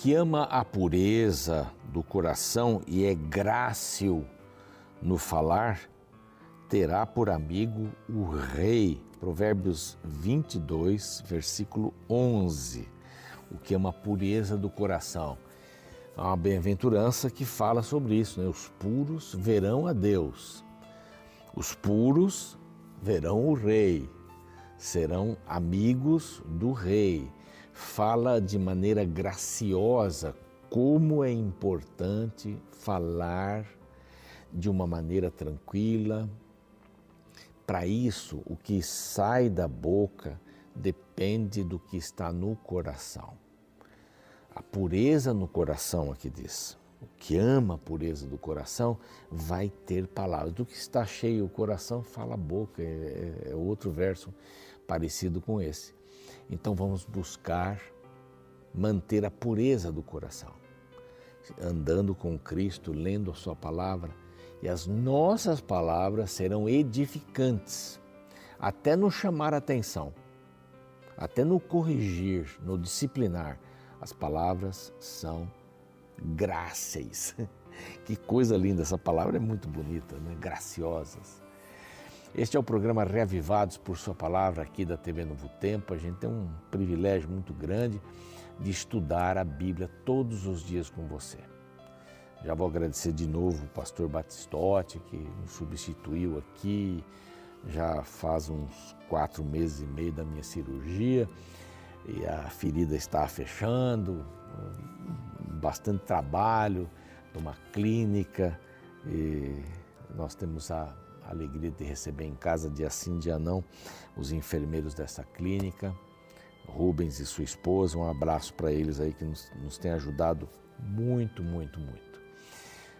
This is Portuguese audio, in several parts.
Que ama a pureza do coração e é grácil no falar, terá por amigo o rei. Provérbios 22, versículo 11. O que ama a pureza do coração. Há uma bem-aventurança que fala sobre isso, né? Os puros verão a Deus. Os puros verão o rei. Serão amigos do rei fala de maneira graciosa como é importante falar de uma maneira tranquila. Para isso, o que sai da boca depende do que está no coração. A pureza no coração, aqui diz. O que ama a pureza do coração vai ter palavras. Do que está cheio o coração, fala a boca. É, é, é outro verso parecido com esse. Então vamos buscar manter a pureza do coração, andando com Cristo, lendo a Sua palavra, e as nossas palavras serão edificantes, até nos chamar a atenção, até no corrigir, no disciplinar. As palavras são gráceis. Que coisa linda, essa palavra é muito bonita, né? graciosas. Este é o programa Reavivados por Sua Palavra aqui da TV Novo Tempo. A gente tem um privilégio muito grande de estudar a Bíblia todos os dias com você. Já vou agradecer de novo o pastor Batistotti, que nos substituiu aqui, já faz uns quatro meses e meio da minha cirurgia e a ferida está fechando, bastante trabalho numa clínica e nós temos a alegria de receber em casa, dia sim, dia não, os enfermeiros dessa clínica, Rubens e sua esposa. Um abraço para eles aí que nos, nos têm ajudado muito, muito, muito.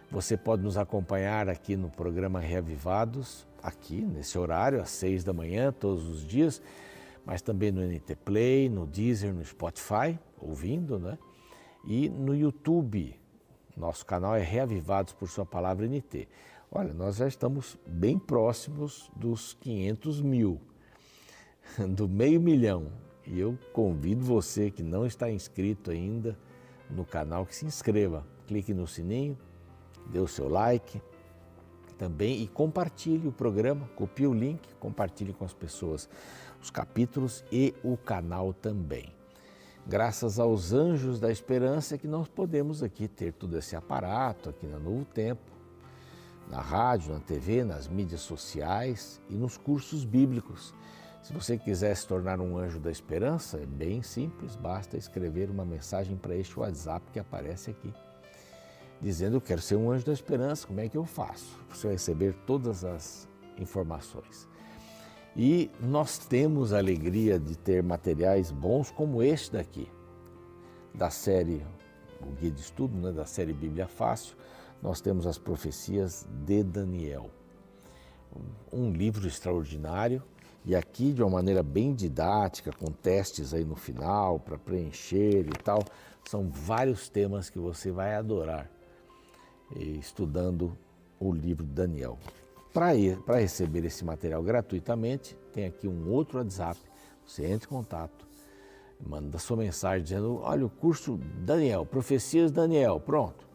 Você pode nos acompanhar aqui no programa Reavivados, aqui nesse horário, às seis da manhã, todos os dias, mas também no NT Play, no Deezer, no Spotify, ouvindo, né? E no YouTube. Nosso canal é Reavivados por Sua Palavra NT. Olha, nós já estamos bem próximos dos 500 mil, do meio milhão. E eu convido você que não está inscrito ainda no canal que se inscreva. Clique no sininho, dê o seu like também e compartilhe o programa, copie o link, compartilhe com as pessoas os capítulos e o canal também. Graças aos anjos da esperança que nós podemos aqui ter todo esse aparato aqui no Novo Tempo na rádio, na TV, nas mídias sociais e nos cursos bíblicos. Se você quiser se tornar um anjo da esperança, é bem simples, basta escrever uma mensagem para este WhatsApp que aparece aqui, dizendo eu quero ser um anjo da esperança, como é que eu faço? Você vai receber todas as informações. E nós temos a alegria de ter materiais bons como este daqui, da série, o guia de estudo, né, da série Bíblia Fácil, nós temos as profecias de Daniel. Um livro extraordinário e aqui de uma maneira bem didática, com testes aí no final para preencher e tal. São vários temas que você vai adorar estudando o livro de Daniel. Para receber esse material gratuitamente, tem aqui um outro WhatsApp. Você entra em contato, manda sua mensagem dizendo: Olha, o curso Daniel, Profecias Daniel, pronto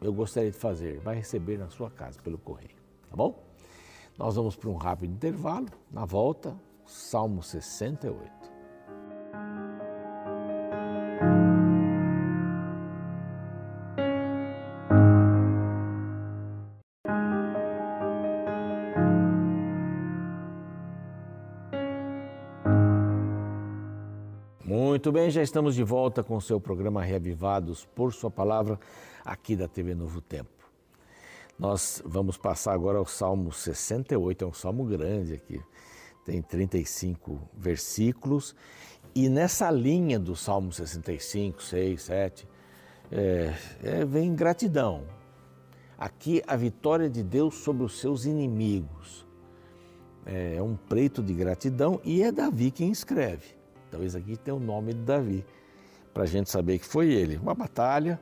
eu gostaria de fazer, vai receber na sua casa pelo correio, tá bom? Nós vamos para um rápido intervalo, na volta, Salmo 68. Muito bem, já estamos de volta com o seu programa Reavivados por Sua Palavra, aqui da TV Novo Tempo. Nós vamos passar agora ao Salmo 68, é um salmo grande aqui, tem 35 versículos, e nessa linha do Salmo 65, 6, 7, é, é, vem gratidão. Aqui a vitória de Deus sobre os seus inimigos. É, é um preito de gratidão e é Davi quem escreve. Talvez aqui tenha o nome de Davi, para a gente saber que foi ele. Uma batalha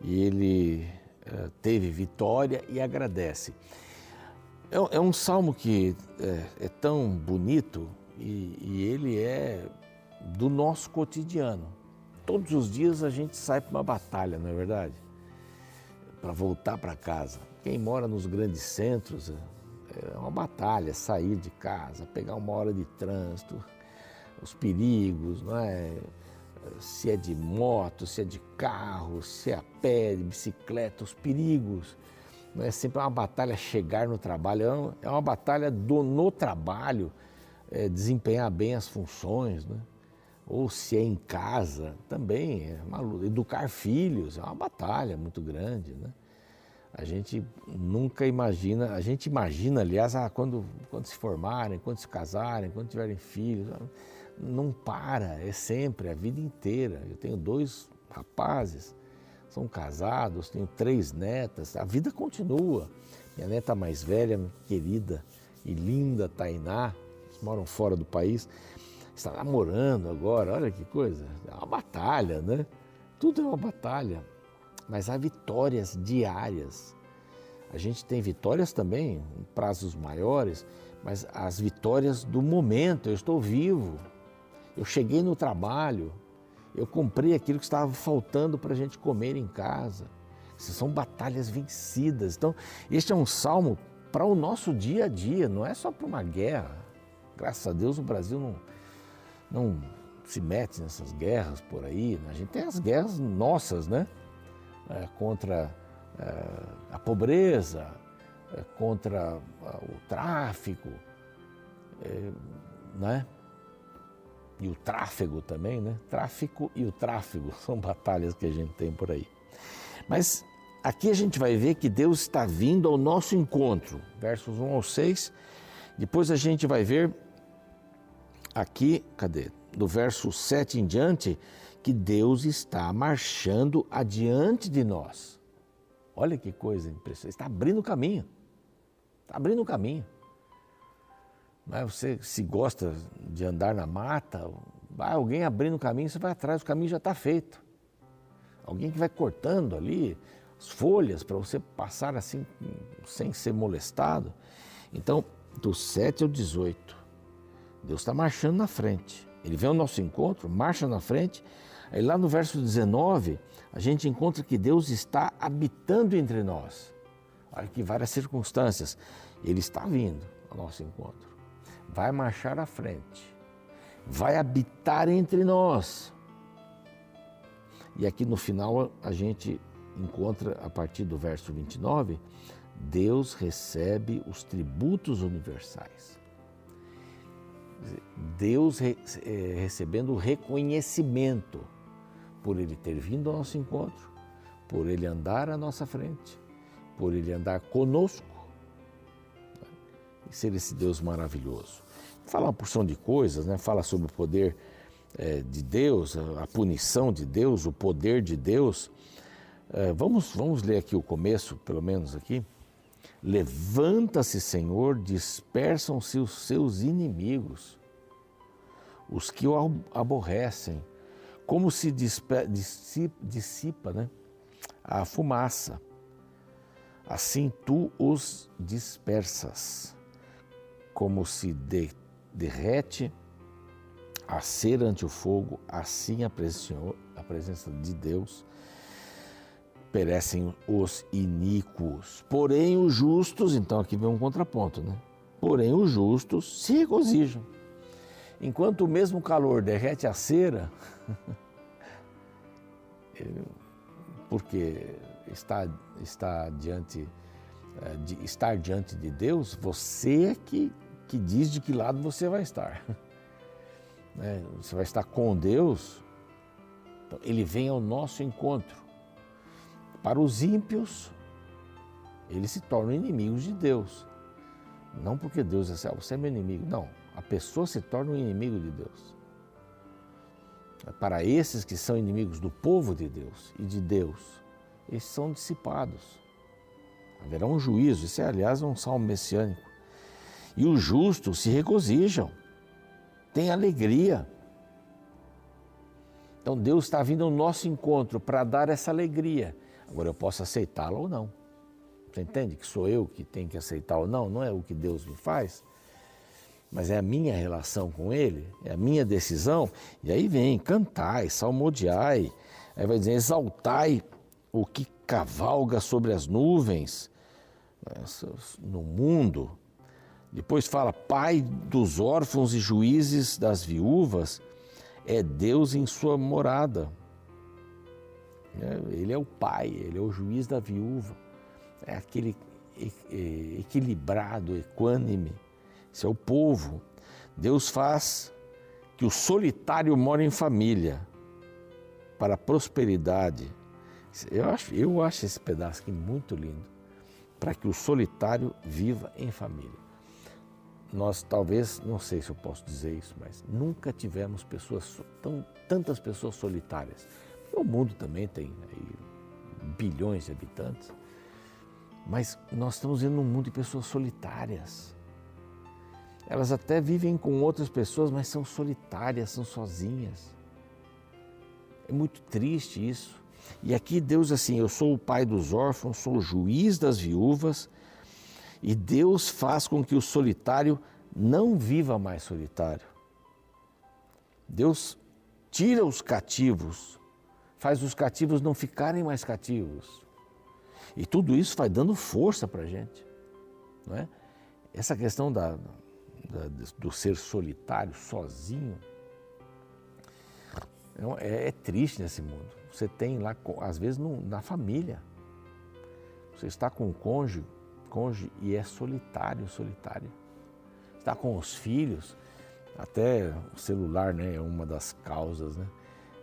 e ele uh, teve vitória e agradece. É, é um salmo que é, é tão bonito e, e ele é do nosso cotidiano. todos os dias a gente sai para uma batalha, não é verdade? Para voltar para casa. Quem mora nos grandes centros é uma batalha sair de casa, pegar uma hora de trânsito, os perigos, não é? Se é de moto, se é de carro, se é a pé, de bicicleta, os perigos. Não é sempre uma batalha chegar no trabalho, é uma é batalha do no trabalho é, desempenhar bem as funções, né? ou se é em casa, também é uma. Educar filhos é uma batalha muito grande, né? A gente nunca imagina, a gente imagina, aliás, ah, quando, quando se formarem, quando se casarem, quando tiverem filhos, não para, é sempre, a vida inteira. Eu tenho dois rapazes, são casados, tenho três netas, a vida continua. Minha neta mais velha, querida e linda, Tainá, moram fora do país, está namorando agora, olha que coisa. É uma batalha, né? Tudo é uma batalha, mas há vitórias diárias. A gente tem vitórias também, prazos maiores, mas as vitórias do momento. Eu estou vivo, eu cheguei no trabalho, eu comprei aquilo que estava faltando para a gente comer em casa. Essas são batalhas vencidas. Então, este é um salmo para o nosso dia a dia, não é só para uma guerra. Graças a Deus o Brasil não, não se mete nessas guerras por aí. Né? A gente tem as guerras nossas, né? É, contra é, a pobreza, é, contra o tráfico, é, né? E o tráfego também, né? Tráfico e o tráfego são batalhas que a gente tem por aí. Mas aqui a gente vai ver que Deus está vindo ao nosso encontro, versos 1 ao 6. Depois a gente vai ver aqui, cadê? Do verso 7 em diante, que Deus está marchando adiante de nós. Olha que coisa impressionante. Está abrindo o caminho. Está abrindo o caminho. Mas você se gosta de andar na mata, vai alguém abrindo o caminho, você vai atrás, o caminho já está feito. Alguém que vai cortando ali as folhas para você passar assim sem ser molestado. Então, do 7 ao 18, Deus está marchando na frente. Ele vem ao nosso encontro, marcha na frente. Aí lá no verso 19, a gente encontra que Deus está habitando entre nós. Olha que várias circunstâncias. Ele está vindo ao nosso encontro. Vai marchar à frente. Vai habitar entre nós. E aqui no final a gente encontra, a partir do verso 29, Deus recebe os tributos universais. Deus é, recebendo o reconhecimento por Ele ter vindo ao nosso encontro, por Ele andar à nossa frente, por Ele andar conosco e ser esse Deus maravilhoso. Fala uma porção de coisas, né? fala sobre o poder é, de Deus, a punição de Deus, o poder de Deus. É, vamos, vamos ler aqui o começo, pelo menos aqui. Levanta-se, Senhor, dispersam-se os seus inimigos, os que o aborrecem, como se dissipa, né, a fumaça. Assim tu os dispersas, como se de, derrete a cera ante o fogo, assim a presença de Deus perecem os iníquos. Porém, os justos, então aqui vem um contraponto, né? Porém, os justos se regozijam. Enquanto o mesmo calor derrete a cera, porque está, está diante, é, de, estar diante de Deus, você é que, que diz de que lado você vai estar. Né? Você vai estar com Deus, então ele vem ao nosso encontro. Para os ímpios, eles se tornam inimigos de Deus. Não porque Deus é ah, você é meu inimigo. Não, a pessoa se torna um inimigo de Deus. Para esses que são inimigos do povo de Deus e de Deus, eles são dissipados. Haverá um juízo, isso é, aliás, um salmo messiânico. E os justos se regozijam, têm alegria. Então Deus está vindo ao nosso encontro para dar essa alegria. Agora eu posso aceitá-la ou não. Você entende que sou eu que tenho que aceitar ou não? Não é o que Deus me faz? mas é a minha relação com Ele, é a minha decisão. E aí vem, cantai, salmodiai, aí vai dizer, exaltai o que cavalga sobre as nuvens né, no mundo. Depois fala, Pai dos órfãos e juízes das viúvas, é Deus em sua morada. É, ele é o pai, ele é o juiz da viúva, é aquele equilibrado, equânime. Esse é o povo. Deus faz que o solitário more em família para a prosperidade. Eu acho, eu acho esse pedaço aqui muito lindo. Para que o solitário viva em família. Nós talvez, não sei se eu posso dizer isso, mas nunca tivemos pessoas tão, tantas pessoas solitárias. O mundo também tem bilhões de habitantes. Mas nós estamos vendo um mundo de pessoas solitárias. Elas até vivem com outras pessoas, mas são solitárias, são sozinhas. É muito triste isso. E aqui Deus assim, eu sou o pai dos órfãos, sou o juiz das viúvas, e Deus faz com que o solitário não viva mais solitário. Deus tira os cativos, faz os cativos não ficarem mais cativos. E tudo isso vai dando força para a gente. Não é? Essa questão da, da, do ser solitário, sozinho, é, é, triste nesse mundo. Você tem lá, às vezes, no, na família. Você está com o cônjuge, cônjuge e é solitário, solitário. Está com os filhos, até o celular né, é uma das causas. Né?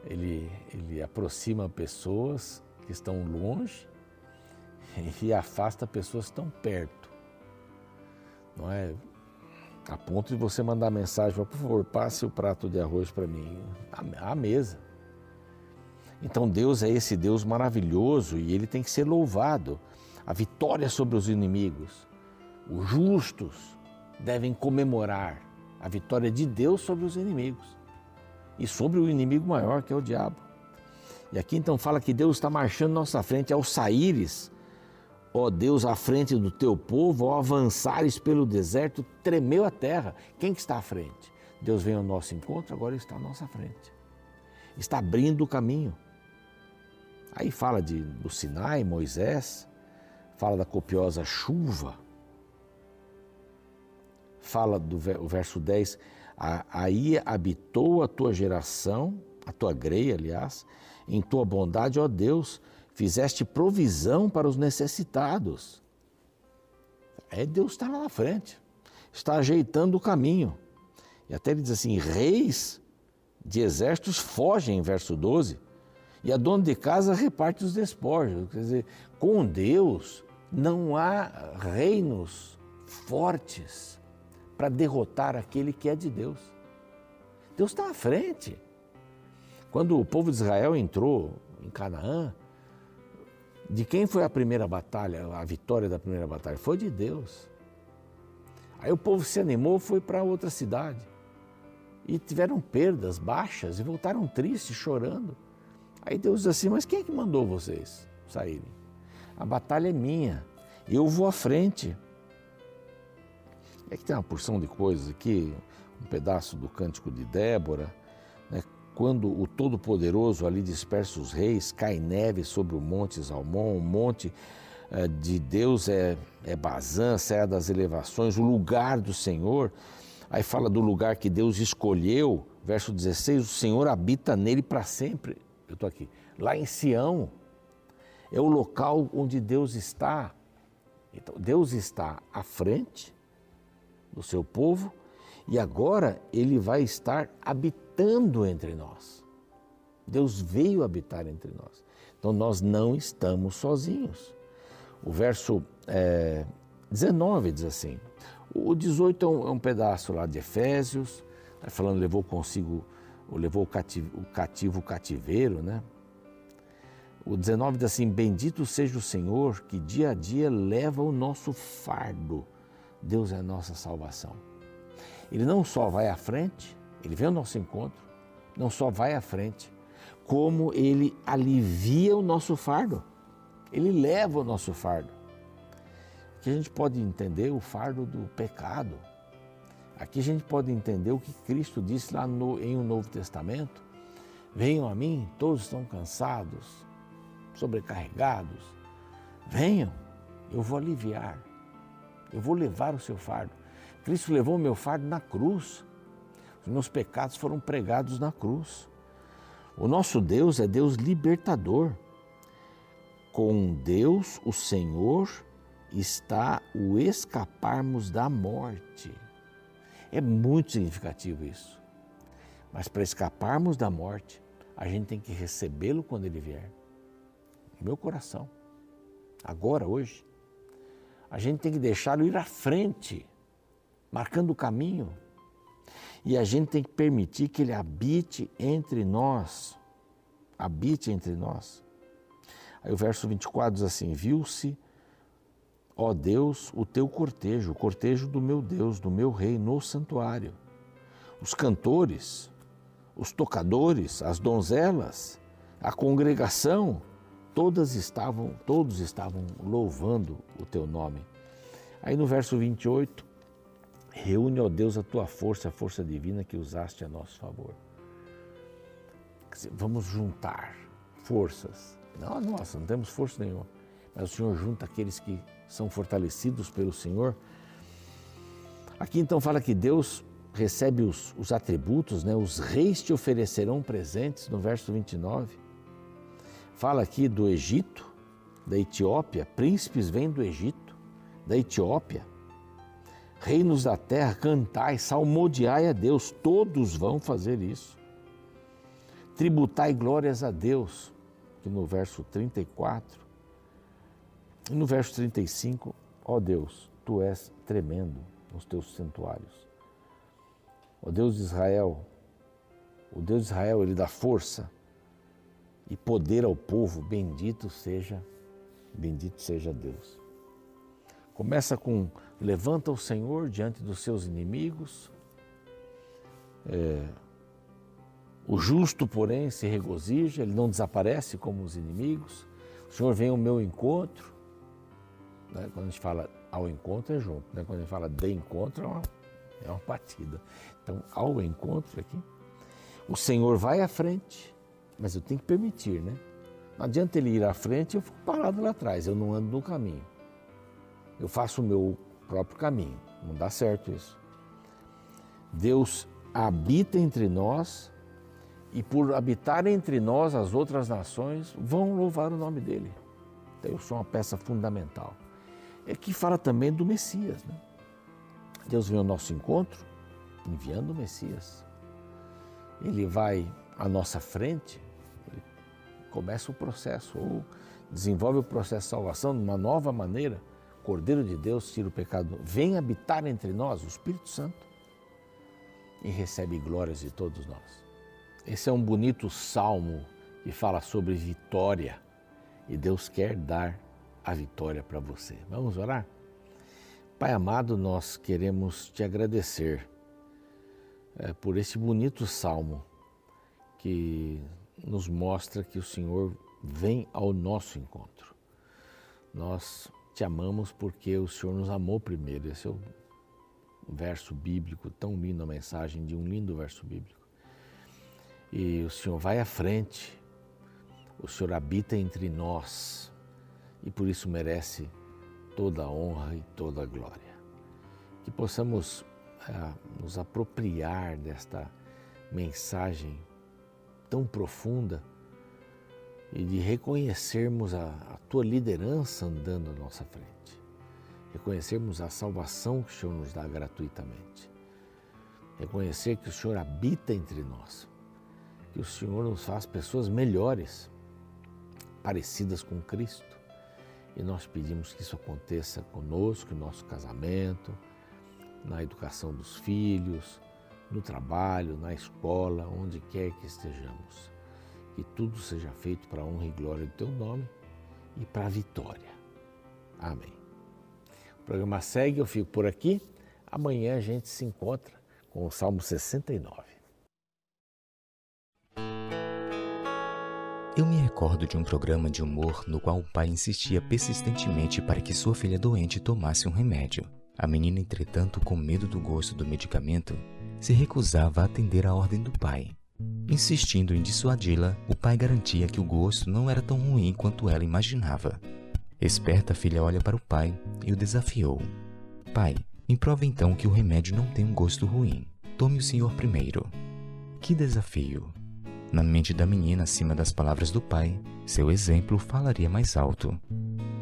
Ele, ele aproxima pessoas que estão longe e afasta pessoas que estão perto. Não é? A ponto de você mandar mensagem, por favor, passe o prato de arroz para mim, à mesa. Então Deus é esse Deus maravilhoso e ele tem que ser louvado. A vitória sobre os inimigos. Os justos devem comemorar a vitória de Deus sobre os inimigos e sobre o inimigo maior que é o diabo. E aqui então fala que Deus está marchando à nossa frente ao saíres Ó Deus, à frente do teu povo, ao avançares pelo deserto, tremeu a terra. Quem que está à frente? Deus vem ao nosso encontro, agora está à nossa frente. Está abrindo o caminho. Aí fala de, do Sinai, Moisés, fala da copiosa chuva, fala do verso 10, aí habitou a tua geração, a tua greia, aliás, em tua bondade, ó Deus, fizeste provisão para os necessitados. É Deus está lá na frente, está ajeitando o caminho. E até ele diz assim: reis de exércitos fogem, verso 12, e a dona de casa reparte os despojos. Quer dizer, com Deus não há reinos fortes para derrotar aquele que é de Deus. Deus está à frente. Quando o povo de Israel entrou em Canaã, de quem foi a primeira batalha, a vitória da primeira batalha? Foi de Deus. Aí o povo se animou, foi para outra cidade. E tiveram perdas, baixas, e voltaram tristes, chorando. Aí Deus diz assim: Mas quem é que mandou vocês saírem? A batalha é minha, eu vou à frente. É que tem uma porção de coisas aqui, um pedaço do cântico de Débora, né? quando o Todo-Poderoso ali dispersa os reis, cai neve sobre o monte Salmão, o monte eh, de Deus é, é Bazã, Serra das Elevações, o lugar do Senhor. Aí fala do lugar que Deus escolheu, verso 16: o Senhor habita nele para sempre. Eu estou aqui, lá em Sião, é o local onde Deus está. Então, Deus está à frente do seu povo e agora ele vai estar habitando entre nós. Deus veio habitar entre nós. Então nós não estamos sozinhos. O verso é, 19 diz assim: o 18 é um, é um pedaço lá de Efésios, tá falando levou consigo, levou o cativo, o cativo o cativeiro, né? O 19 diz assim: Bendito seja o Senhor que dia a dia leva o nosso fardo. Deus é a nossa salvação. Ele não só vai à frente, ele vem ao nosso encontro, não só vai à frente, como ele alivia o nosso fardo. Ele leva o nosso fardo. Que a gente pode entender o fardo do pecado, Aqui a gente pode entender o que Cristo disse lá no, em o um Novo Testamento. Venham a mim, todos estão cansados, sobrecarregados. Venham, eu vou aliviar, eu vou levar o seu fardo. Cristo levou o meu fardo na cruz. Os meus pecados foram pregados na cruz. O nosso Deus é Deus libertador. Com Deus, o Senhor, está o escaparmos da morte. É muito significativo isso. Mas para escaparmos da morte, a gente tem que recebê-lo quando ele vier. Meu coração. Agora, hoje. A gente tem que deixá-lo ir à frente, marcando o caminho. E a gente tem que permitir que ele habite entre nós. Habite entre nós. Aí o verso 24 diz assim: Viu-se Ó Deus, o teu cortejo, o cortejo do meu Deus, do meu rei, no santuário. Os cantores, os tocadores, as donzelas, a congregação, todas estavam, todos estavam louvando o teu nome. Aí no verso 28, reúne, ó Deus, a tua força, a força divina que usaste a nosso favor. Vamos juntar forças. Não, nossa, não temos força nenhuma. Mas o Senhor junta aqueles que são fortalecidos pelo Senhor. Aqui então fala que Deus recebe os, os atributos, né? os reis te oferecerão presentes, no verso 29. Fala aqui do Egito, da Etiópia, príncipes vêm do Egito, da Etiópia. Reinos da terra, cantai, salmodiai a Deus, todos vão fazer isso. Tributai glórias a Deus, que no verso 34 e no verso 35, ó Deus, tu és tremendo nos teus santuários. Ó Deus de Israel, o Deus de Israel, ele dá força e poder ao povo, bendito seja, bendito seja Deus. Começa com levanta o Senhor diante dos seus inimigos. É, o justo, porém, se regozija, ele não desaparece como os inimigos. O Senhor vem ao meu encontro. Né? Quando a gente fala ao encontro é junto, né? quando a gente fala de encontro é uma, é uma partida. Então, ao encontro aqui, o Senhor vai à frente, mas eu tenho que permitir, né? Não adianta ele ir à frente e eu fico parado lá atrás, eu não ando no caminho. Eu faço o meu próprio caminho, não dá certo isso. Deus habita entre nós e por habitar entre nós as outras nações vão louvar o nome dele. Então eu sou uma peça fundamental é que fala também do Messias. Né? Deus vem ao nosso encontro enviando o Messias. Ele vai à nossa frente, começa o processo, ou desenvolve o processo de salvação de uma nova maneira. Cordeiro de Deus tira o pecado, vem habitar entre nós, o Espírito Santo, e recebe glórias de todos nós. Esse é um bonito salmo que fala sobre vitória e Deus quer dar a vitória para você. Vamos orar? Pai amado, nós queremos te agradecer é, por esse bonito salmo que nos mostra que o Senhor vem ao nosso encontro. Nós te amamos porque o Senhor nos amou primeiro. Esse é o verso bíblico, tão lindo a mensagem de um lindo verso bíblico. E o Senhor vai à frente, o Senhor habita entre nós e por isso merece toda a honra e toda a glória. Que possamos é, nos apropriar desta mensagem tão profunda e de reconhecermos a, a tua liderança andando à nossa frente, reconhecermos a salvação que o Senhor nos dá gratuitamente, reconhecer que o Senhor habita entre nós, que o Senhor nos faz pessoas melhores, parecidas com Cristo. E nós pedimos que isso aconteça conosco, no nosso casamento, na educação dos filhos, no trabalho, na escola, onde quer que estejamos. Que tudo seja feito para a honra e glória do Teu nome e para a vitória. Amém. O programa segue, eu fico por aqui. Amanhã a gente se encontra com o Salmo 69. Eu me recordo de um programa de humor no qual o pai insistia persistentemente para que sua filha doente tomasse um remédio. A menina, entretanto, com medo do gosto do medicamento, se recusava a atender à ordem do pai. Insistindo em dissuadi-la, o pai garantia que o gosto não era tão ruim quanto ela imaginava. Esperta, a filha olha para o pai e o desafiou. Pai, me prova então que o remédio não tem um gosto ruim. Tome o senhor primeiro. Que desafio! Na mente da menina, acima das palavras do pai, seu exemplo falaria mais alto.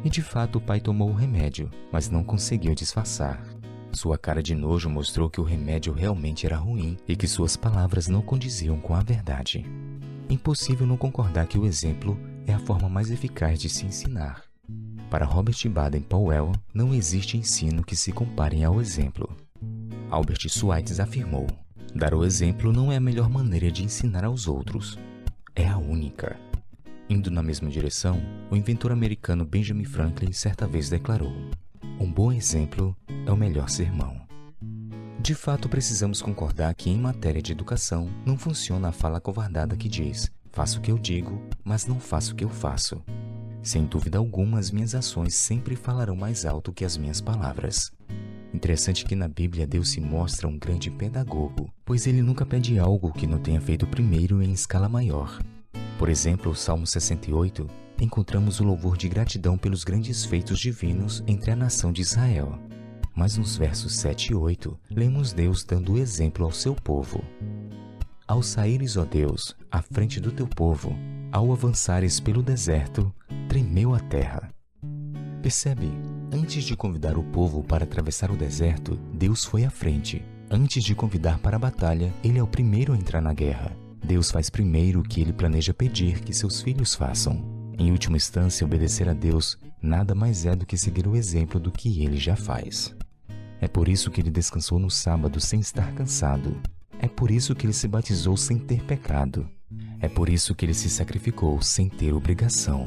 E de fato o pai tomou o remédio, mas não conseguiu disfarçar. Sua cara de nojo mostrou que o remédio realmente era ruim e que suas palavras não condiziam com a verdade. Impossível não concordar que o exemplo é a forma mais eficaz de se ensinar. Para Robert Baden-Powell, não existe ensino que se compare ao exemplo. Albert Schweitzer afirmou: Dar o exemplo não é a melhor maneira de ensinar aos outros, é a única. Indo na mesma direção, o inventor americano Benjamin Franklin certa vez declarou: Um bom exemplo é o melhor sermão. De fato, precisamos concordar que em matéria de educação não funciona a fala covardada que diz: faço o que eu digo, mas não faço o que eu faço. Sem dúvida alguma, as minhas ações sempre falarão mais alto que as minhas palavras. Interessante que na Bíblia Deus se mostra um grande pedagogo, pois ele nunca pede algo que não tenha feito primeiro em escala maior. Por exemplo, o Salmo 68, encontramos o louvor de gratidão pelos grandes feitos divinos entre a nação de Israel. Mas nos versos 7 e 8, lemos Deus dando exemplo ao seu povo. Ao saíres, ó Deus, à frente do teu povo, ao avançares pelo deserto, tremeu a terra. Percebe? Antes de convidar o povo para atravessar o deserto, Deus foi à frente. Antes de convidar para a batalha, ele é o primeiro a entrar na guerra. Deus faz primeiro o que ele planeja pedir que seus filhos façam. Em última instância, obedecer a Deus nada mais é do que seguir o exemplo do que ele já faz. É por isso que ele descansou no sábado sem estar cansado. É por isso que ele se batizou sem ter pecado. É por isso que ele se sacrificou sem ter obrigação.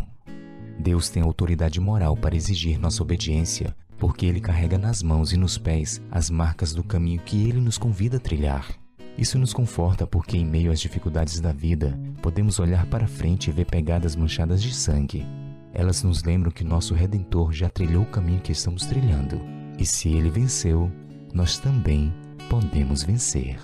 Deus tem autoridade moral para exigir nossa obediência, porque ele carrega nas mãos e nos pés as marcas do caminho que ele nos convida a trilhar. Isso nos conforta porque, em meio às dificuldades da vida, podemos olhar para frente e ver pegadas manchadas de sangue. Elas nos lembram que nosso Redentor já trilhou o caminho que estamos trilhando. E se ele venceu, nós também podemos vencer.